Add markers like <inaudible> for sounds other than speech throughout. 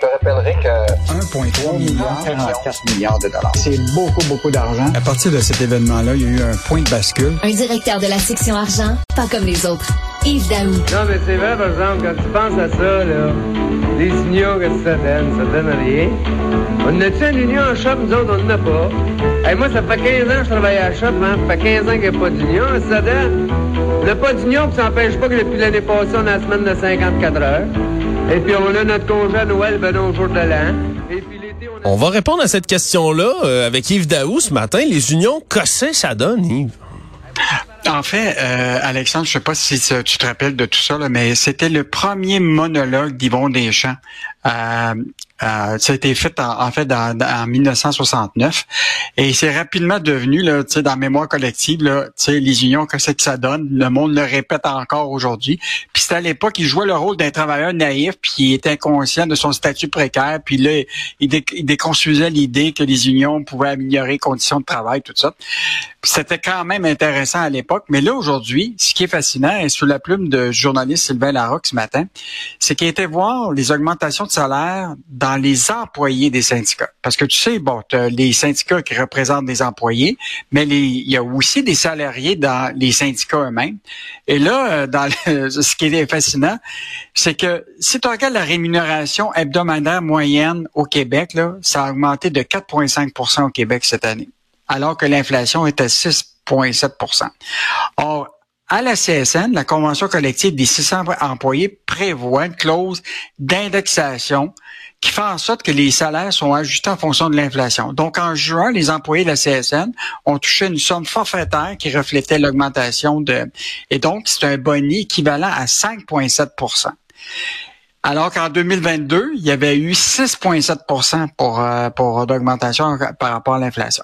Je te rappellerai que 1,3 milliard, 44 milliards de dollars. C'est beaucoup, beaucoup d'argent. À partir de cet événement-là, il y a eu un point de bascule. Un directeur de la section argent, pas comme les autres. Yves Daou. Non, mais c'est vrai, par exemple, quand tu penses à ça, là, les unions, que ça donne? Ça donne rien. On a-tu une union en shop? Nous autres, on n'en a pas. Hey, moi, ça fait 15 ans que je travaille à la shop, hein. Ça fait 15 ans qu'il n'y a pas d'union. Ça donne? On n'a pas d'union, puis ça n'empêche pas que depuis l'année passée, on a la semaine de 54 heures. Et puis, on a notre congé à Noël, ben non, au jour de l'an. Et puis, l'été, on a... On va répondre à cette question-là euh, avec Yves Daou ce matin. Les unions, qu'est-ce que ça donne, Yves? En fait, euh, Alexandre, je sais pas si tu te rappelles de tout ça, là, mais c'était le premier monologue d'Yvon Deschamps. Euh, euh, ça a été fait en, en fait dans, dans- en 1969 et c'est rapidement devenu là, tu sais, dans la mémoire collective là, tu sais, les unions que c'est que ça donne, le monde le répète encore aujourd'hui. C'était à l'époque il jouait le rôle d'un travailleur naïf puis il était inconscient de son statut précaire puis là il, dé- il déconstruisait l'idée que les unions pouvaient améliorer les conditions de travail tout ça. C'était quand même intéressant à l'époque, mais là aujourd'hui, ce qui est fascinant, et sous la plume de journaliste Sylvain Larocque ce matin, c'est qu'il était voir les augmentations de salaire dans les employés des syndicats. Parce que tu sais, bon, les syndicats qui représentent des employés, mais il y a aussi des salariés dans les syndicats eux-mêmes. Et là, euh, dans le- <laughs> ce qui est fascinant, c'est que si tu regardes la rémunération hebdomadaire moyenne au Québec, ça a augmenté de 4,5% au Québec cette année alors que l'inflation est à 6,7% Or, à la CSN, la Convention collective des 600 employés prévoit une clause d'indexation qui fait en sorte que les salaires sont ajustés en fonction de l'inflation. Donc, en juin, les employés de la CSN ont touché une somme forfaitaire qui reflétait l'augmentation de... Et donc, c'est un boni équivalent à 5,7 alors qu'en 2022, il y avait eu 6,7 pour, euh, pour d'augmentation par rapport à l'inflation.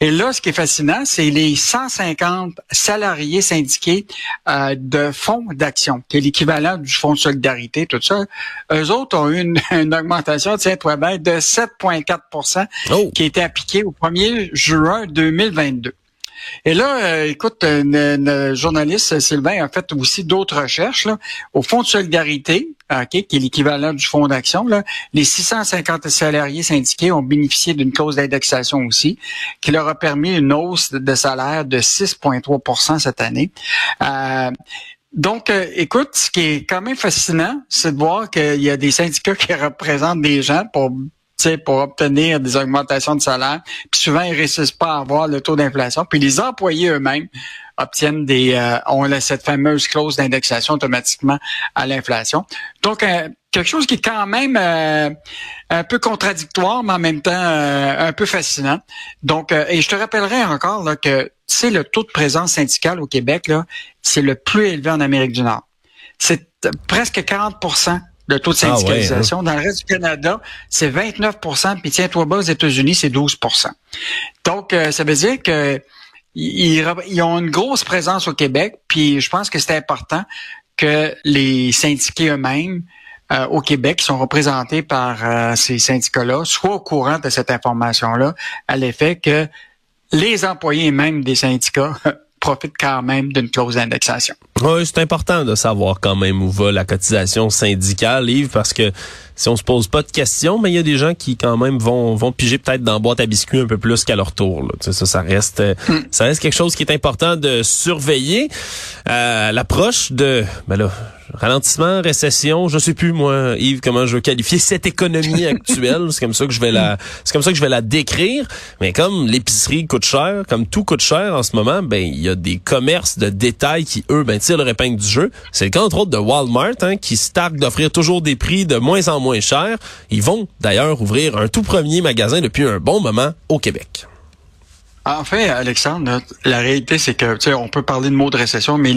Et là, ce qui est fascinant, c'est les 150 salariés syndiqués euh, de fonds d'action, qui est l'équivalent du fonds de solidarité, tout ça. Eux autres ont eu une, <laughs> une augmentation, tiens-toi bien, de 7,4 Oh! qui a été appliquée au 1er juin 2022. Et là, euh, écoute, le, le journaliste Sylvain a fait aussi d'autres recherches là, au Fonds de solidarité, ok, qui est l'équivalent du Fonds d'action. Les 650 salariés syndiqués ont bénéficié d'une clause d'indexation aussi, qui leur a permis une hausse de salaire de 6,3% cette année. Euh, donc, euh, écoute, ce qui est quand même fascinant, c'est de voir qu'il y a des syndicats <laughs> qui représentent des gens pour pour obtenir des augmentations de salaire. Puis souvent, ils réussissent pas à avoir le taux d'inflation. Puis les employés eux-mêmes obtiennent des euh, ont cette fameuse clause d'indexation automatiquement à l'inflation. Donc, euh, quelque chose qui est quand même euh, un peu contradictoire, mais en même temps euh, un peu fascinant. Donc, euh, et je te rappellerai encore là, que sais, le taux de présence syndicale au Québec, là, c'est le plus élevé en Amérique du Nord. C'est presque 40 le taux de Ah ouais, syndicalisation. Dans le reste du Canada, c'est 29% puis tiens-toi bas aux États-Unis, c'est 12% Donc, euh, ça veut dire que ils, ils- ils ont une grosse présence au Québec, puis je pense que c'est important que les syndiqués eux-mêmes euh, au Québec, qui sont représentés par euh, ces syndicats-là, soient au courant de cette information-là, à l'effet que les employés même des syndicats <laughs> profitent quand même d'une clause d'indexation. Oui, c'est important de savoir quand même où va la cotisation syndicale, Yves, parce que si on se pose pas de questions, mais il y a des gens qui quand même vont vont piger peut-être dans la boîte à biscuits un peu plus qu'à leur tour. Là. Ça, ça reste euh, ça reste quelque chose qui est important de surveiller. Euh, L'approche de ben là, ralentissement, récession, je sais plus moi, Yves, comment je veux qualifier cette économie <laughs> actuelle. c'est comme ça que je vais la c'est comme ça que je vais la décrire. Mais comme l'épicerie coûte cher, comme tout coûte cher en ce moment, ben il y a des commerces de détail qui eux ben tirent leur épingle du jeu. C'est le cas entre autres de Walmart hein, qui se targue d'offrir toujours des prix de moins en moins chers. Ils vont d'ailleurs ouvrir un tout premier magasin depuis un bon moment au Québec. En fait, Alexandre, la réalité, c'est que, tu sais, on peut parler de mots de récession, mais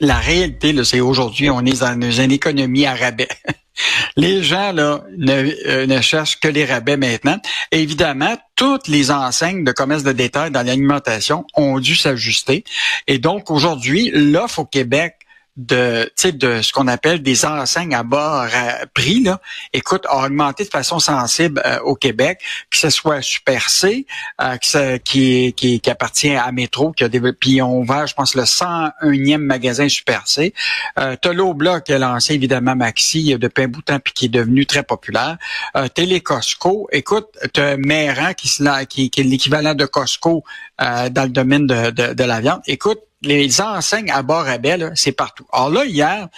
la réalité, c'est aujourd'hui, on est dans une, économie à rabais. <laughs> Les gens là ne, euh, ne cherchent que les rabais maintenant. Évidemment, toutes les enseignes de commerce de détail dans l'alimentation ont dû s'ajuster. Et donc aujourd'hui, l'offre au Québec de, de ce qu'on appelle des enseignes à bas prix, là, écoute, a augmenté de façon sensible euh, au Québec, que ce soit Super euh, qui, qui, qui, appartient à Métro, qui a développé, puis on va, je pense, le 101e magasin Super C. Euh, t'as Bloc qui a lancé évidemment Maxi depuis un bout de temps, puis qui est devenu très populaire. Euh, Télé Costco, écoute, t'as Méran qui, qui, qui est l'équivalent de Costco euh, dans le domaine de, de, de la viande. Écoute, les enseignes à bord rabais, c'est partout. Alors là, hier,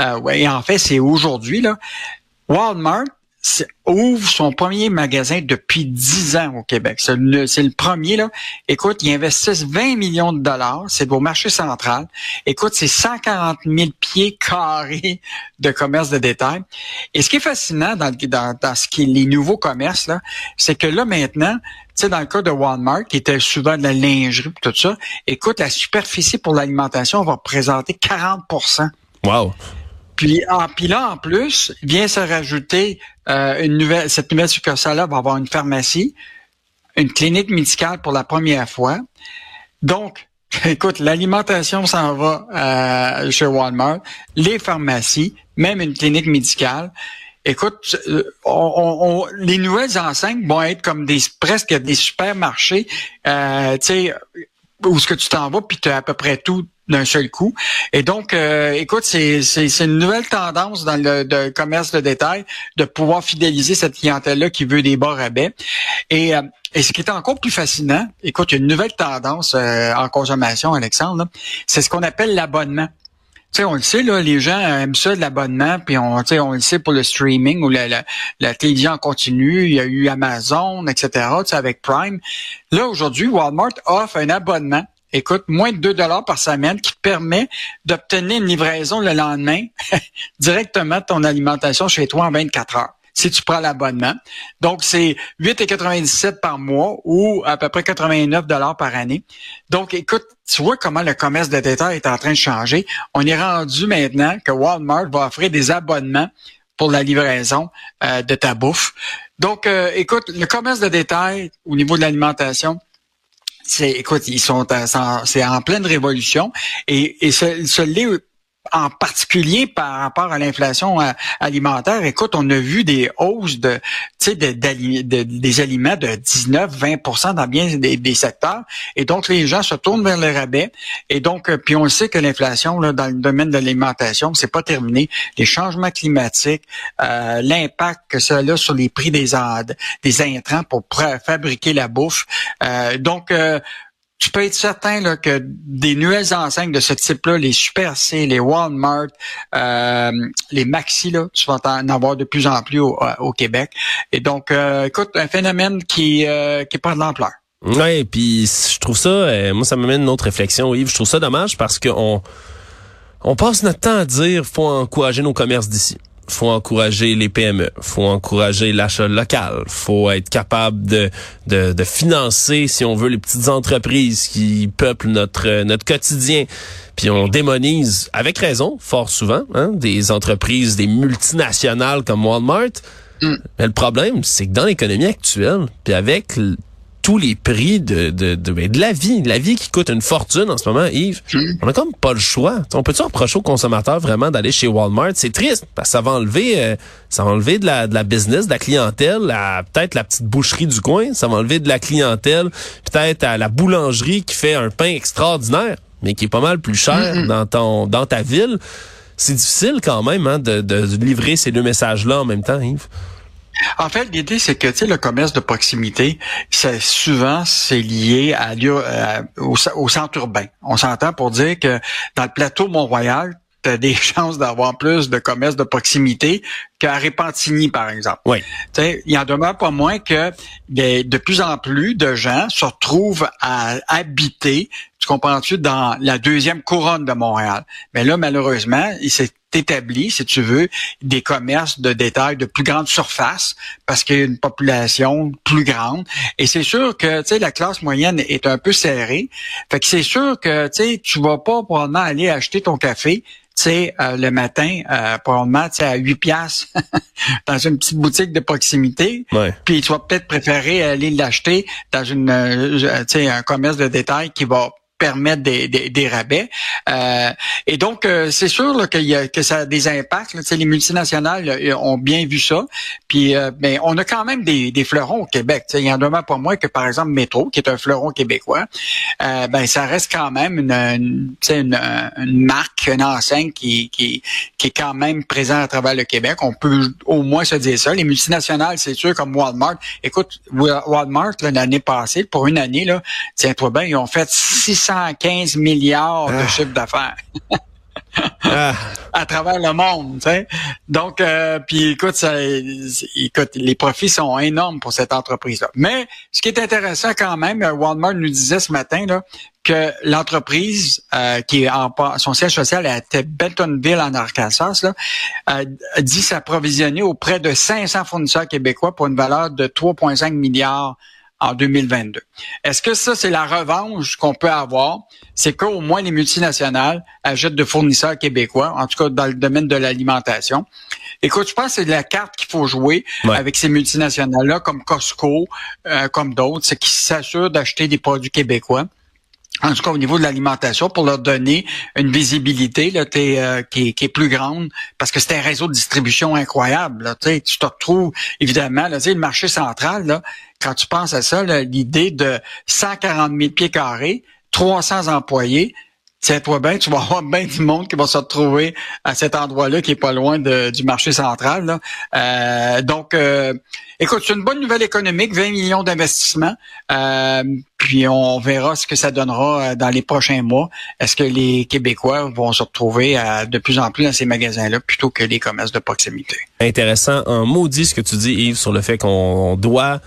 euh, ouais, en fait, c'est aujourd'hui, là, Walmart ouvre son premier magasin depuis 10 ans au Québec. C'est le, le, premier, là. Écoute, ils investissent 20 millions de dollars. C'est au marché central. Écoute, c'est 140 000 pieds carrés de commerce de détail. Et ce qui est fascinant dans, dans, dans ce qui est les nouveaux commerces, là, c'est que là, maintenant, sais, dans le cas de Walmart, qui était souvent de la lingerie tout ça, écoute, la superficie pour l'alimentation va représenter 40% Wow. Puis, en, puis là, en plus, vient se rajouter euh, une nouvelle, cette nouvelle succursale-là va avoir une pharmacie, une clinique médicale pour la première fois. Donc, <laughs> écoute, l'alimentation s'en va euh, chez Walmart, les pharmacies, même une clinique médicale. Écoute, euh, on, les nouvelles enseignes vont être comme des presque des supermarchés, euh, tu sais, où ce que tu t'en vas, puis tu as à peu près tout d'un seul coup. Et donc, euh, écoute, c'est, une nouvelle tendance dans le, commerce de détail de pouvoir fidéliser cette clientèle-là qui veut des bas rabais. Et, et ce qui est encore plus fascinant, écoute, il y a une nouvelle tendance en consommation, Alexandre, c'est ce qu'on appelle l'abonnement. Sais, on le sait, là, les gens aiment ça de l'abonnement, puis on, on le sait pour le streaming ou la, la, télévision en continu, il y a eu Amazon, etc., avec Prime. Là, aujourd'hui, Walmart offre un abonnement écoute, moins de 2 dollars par semaine qui permet d'obtenir une livraison le lendemain <laughs> directement de ton alimentation chez toi en 24 heures si tu prends l'abonnement. Donc, c'est 8,97 par mois ou à peu près 89 dollars par année. Donc, écoute, tu vois comment le commerce de détail est en train de changer. On est rendu maintenant que Walmart va offrir des abonnements pour la livraison euh, de ta bouffe. Donc, euh, écoute, le commerce de détail au niveau de l'alimentation, c'est, écoute, ils sont, c'est en pleine révolution et, et ce, ce en particulier par rapport à l'inflation euh, alimentaire. Écoute, on a vu des hausses de, de, de, des aliments de 19-20% dans bien des, secteurs. Et donc, les gens se tournent vers le rabais. Et donc, euh, puis on sait que l'inflation dans le domaine de l'alimentation, c'est pas terminé. Les changements climatiques, euh, l'impact que ça a sur les prix des, des intrants pour fabriquer la bouffe. donc, tu peux être certain là, que des nouvelles enseignes de ce type-là, les Super C, les Walmart, euh, les Maxi, là, tu vas en avoir de plus en plus au, euh, Québec. Et donc, euh, écoute, un phénomène qui, euh, qui prend de l'ampleur. Oui, puis je trouve ça, moi ça m'amène une autre réflexion, Yves. Je trouve ça dommage parce qu'on on passe notre temps à dire faut encourager nos commerces d'ici faut encourager les PME, faut encourager l'achat local, faut être capable de, de, de, financer, si on veut, les petites entreprises qui peuplent notre notre quotidien. Puis on démonise, avec raison, fort souvent, hein, des entreprises, des multinationales comme Walmart. Mm. Mais le problème, c'est que dans l'économie actuelle, puis avec tous les prix de, de, de, ben, de, la vie, la vie qui coûte une fortune en ce moment, Yves, on a comme pas le choix. on peut-tu reprocher aux consommateurs vraiment d'aller chez Walmart? C'est triste, parce que ça va enlever, euh, ça va enlever de la, de la business, de la clientèle, peut-être la petite boucherie du coin, ça va enlever de la clientèle, peut-être à la boulangerie qui fait un pain extraordinaire, mais qui est pas mal plus cher dans ton dans ta ville. C'est difficile quand même hein, de, de livrer ces deux messages-là en même temps, Yves. En fait, l'idée, c'est que tu sais, le commerce de proximité, c'est souvent c'est lié à, euh, au, centre urbain. On s'entend pour dire que dans le plateau Mont-Royal, tu as des <laughs> chances d'avoir plus de commerce de proximité qu'à Répentigny, par exemple. Oui. Il en demeure pas moins que de plus en plus de gens se retrouvent à habiter, tu comprends-tu, dans la deuxième couronne de Montréal. Mais là, malheureusement, il s'est établi, si tu veux, des commerces de détail de plus grande surface parce qu'il y a une population plus grande. Et c'est sûr que, tu sais, la classe moyenne est un peu serrée. Fait que c'est sûr que, tu sais, tu vas pas probablement aller acheter ton café sais, euh, le matin, euh, probablement, tu à 8 piastres <laughs> dans une petite boutique de proximité. Puis tu vas peut-être préférer aller l'acheter dans une, euh, tu sais, un commerce de détail qui va permettre des, rabais. Euh, et donc, euh, c'est sûr là, y a, que ça a des impacts. Là. Les multinationales ont bien vu ça. Puis, euh, mais on a quand même des, des fleurons au Québec. Il y en a pas moins que, par exemple, Métro, qui est un fleuron québécois. Euh, ben, ça reste quand même une, une, une, marque, une enseigne qui, qui, qui est quand même présente à travers le Québec. On peut au moins se dire ça. Les multinationales, c'est sûr, comme Walmart. Écoute, Walmart, l'année passée, pour une année, là, tiens-toi bien, ils ont fait 615 milliards de ah. chiffre d'affaires. Ah. <laughs> à travers le monde, tu sais. Donc, euh, puis écoute, ça, écoute, les profits sont énormes pour cette entreprise-là. Mais ce qui est intéressant quand même, Walmart nous disait ce matin là que l'entreprise euh, qui est en son siège social à Bentonville en Arkansas là, euh, dit s'approvisionner auprès de 500 fournisseurs québécois pour une valeur de 3,5 milliards en 2022. Est-ce que ça, c'est la revanche qu'on peut avoir? C'est qu'au moins les multinationales achètent de fournisseurs québécois, en tout cas dans le domaine de l'alimentation. Écoute, je pense que c'est la carte qu'il faut jouer avec ces multinationales-là, comme Costco, euh, comme d'autres, c'est qu'ils s'assurent d'acheter des produits québécois en tout cas au niveau de l'alimentation, pour leur donner une visibilité là, euh, qui, est, plus grande, parce que c'est un réseau de distribution incroyable. Là, tu te retrouves, évidemment, là, le marché central, là, quand tu penses à ça, l'idée de 140 000 pieds carrés, 300 employés, tiens-toi bien, tu vas avoir bien du monde qui va se retrouver à cet endroit-là qui est pas loin du marché central. Euh, donc, euh, écoute, c'est une bonne nouvelle économique, 20 millions d'investissements. Euh, puis on verra ce que ça donnera dans les prochains mois. Est-ce que les Québécois vont se retrouver de plus en plus dans ces magasins-là plutôt que les commerces de proximité? Intéressant. Un maudit ce que tu dis, Yves, sur le fait qu'on doit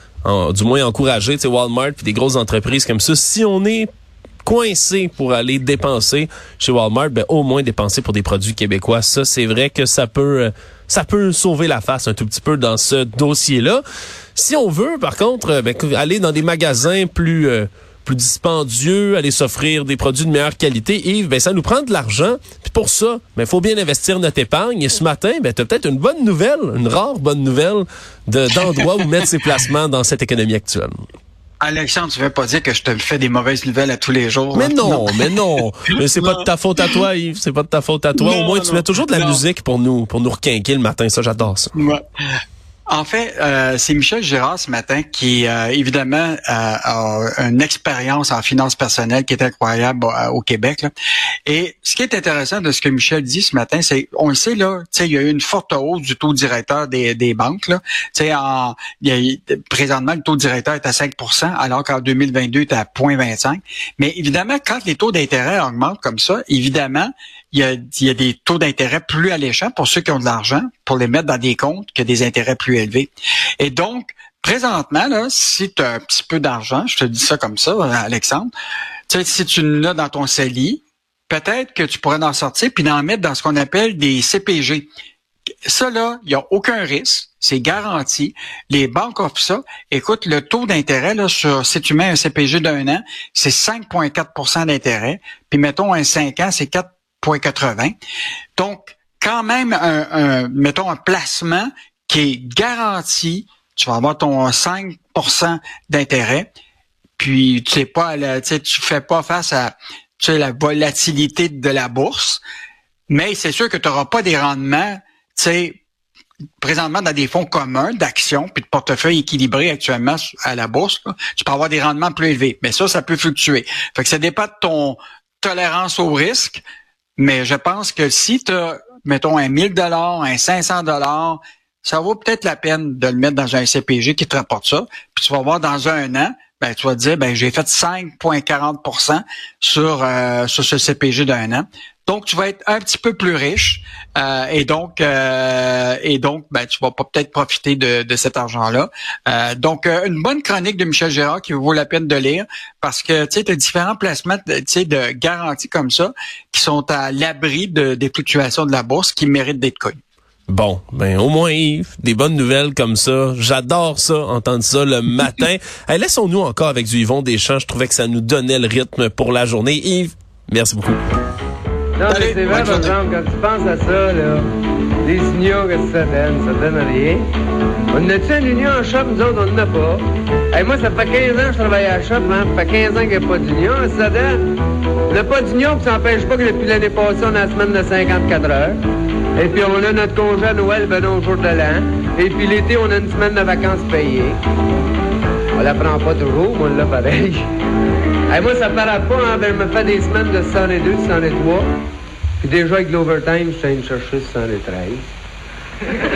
du moins encourager Walmart puis des grosses entreprises comme ça. Si on est coincé pour aller dépenser chez Walmart, ben au moins dépenser pour des produits québécois. Ça, c'est vrai que ça peut euh, ça peut sauver la face un tout petit peu dans ce dossier-là. Si on veut, par contre, euh, ben, aller dans des magasins plus euh, plus dispendieux, aller s'offrir des produits de meilleure qualité, Yves, ben ça nous prend de l'argent. Puis pour ça, ben faut bien investir notre épargne. Et ce matin, ben tu as peut-être une bonne nouvelle, une rare bonne nouvelle d'endroits où mettre ses placements dans cette économie actuelle. Alexandre, tu veux pas dire que je te fais des mauvaises nouvelles à tous les jours. Mais non, mais non. <laughs> mais c'est pas de ta faute à toi, Yves. C'est pas de ta faute à toi. Au moins, tu mets toujours de la musique pour nous, pour nous requinquer le matin. Ça, j'adore ça. En fait, euh, c'est Michel Girard ce matin qui, euh, évidemment, euh, a une expérience en finances personnelles qui est incroyable au Québec. Et ce qui est intéressant de ce que Michel dit ce matin, c'est, on le sait, là, il y a eu une forte hausse du taux directeur des, des banques. Là. En, y a, présentement, le taux directeur est à 5% alors qu'en 2022, il est à 0,25 Mais évidemment, quand les taux d'intérêt augmentent comme ça, évidemment, il y a, y a des taux d'intérêt plus alléchants pour ceux qui ont de l'argent, pour les mettre dans des comptes que des intérêts plus élevés. Et donc, présentement, là, si tu as un petit peu d'argent, je te dis ça comme ça, Alexandre, si tu l'as dans ton CELI, peut-être que tu pourrais en sortir puis en mettre dans ce qu'on appelle des CPG. Ça, là, il n'y a aucun risque. C'est garanti. Les banques offrent ça. Écoute, le taux d'intérêt, là, sur, si tu mets un CPG d'un an, c'est 5,4% d'intérêt. Puis mettons un 5 ans, c'est 4 donc, quand même, un, mettons, un placement qui est garanti, tu vas avoir ton 5% d'intérêt, puis tu sais pas, tu fais pas face à tu sais, la volatilité de la bourse, mais c'est sûr que tu n'auras pas des rendements, tu sais, présentement dans des fonds communs d'actions puis de portefeuilles équilibrés actuellement à la bourse, tu peux avoir des rendements plus élevés. Mais ça, ça peut fluctuer. Fait que ça dépend de ton tolérance au risque, mais je pense que si tu as, mettons, un 1000 dollars, un 500 dollars, ça vaut peut-être la peine de le mettre dans un CPG qui te rapporte ça. Puis tu vas voir dans un an, ben, tu vas te dire, ben, j'ai fait 5,40% sur, euh, sur ce CPG d'un an. Donc, tu vas être un petit peu plus riche euh, et donc euh, et donc ben, tu vas peut-être profiter de, de cet argent-là. Euh, donc, une bonne chronique de Michel Gérard qui vaut la peine de lire parce que tu sais, as différents placements de, de garanties comme ça qui sont à l'abri de, des fluctuations de la bourse qui méritent d'être connus. Bon, ben au moins Yves, des bonnes nouvelles comme ça. J'adore ça, entendre ça le <laughs> matin. Laissons-nous encore avec du Yvon Deschamps. Je trouvais que ça nous donnait le rythme pour la journée. Yves, merci beaucoup. Non, mais c'est vrai, par exemple, quand tu penses à ça, là, les unions que ça donne, ça donne rien. On a-tu une union en shop, nous autres, on n'en a pas. Hey, moi, ça fait 15 ans que je travaille à la shop, hein. Ça fait 15 ans qu'il n'y a pas d'union, ça donne. On n'a pas d'union, puis ça n'empêche pas que depuis l'année passée, on a la semaine de 54 heures. Et puis on a notre congé à Noël, ben non, au jour de l'an. Et puis l'été, on a une semaine de vacances payées. On la prend pas toujours, mais on l'a pareil. Et moi, ça paraît pas, hein, ben, je me fais des semaines de 102, 103. Puis déjà, avec l'overtime, je suis allé me chercher 113.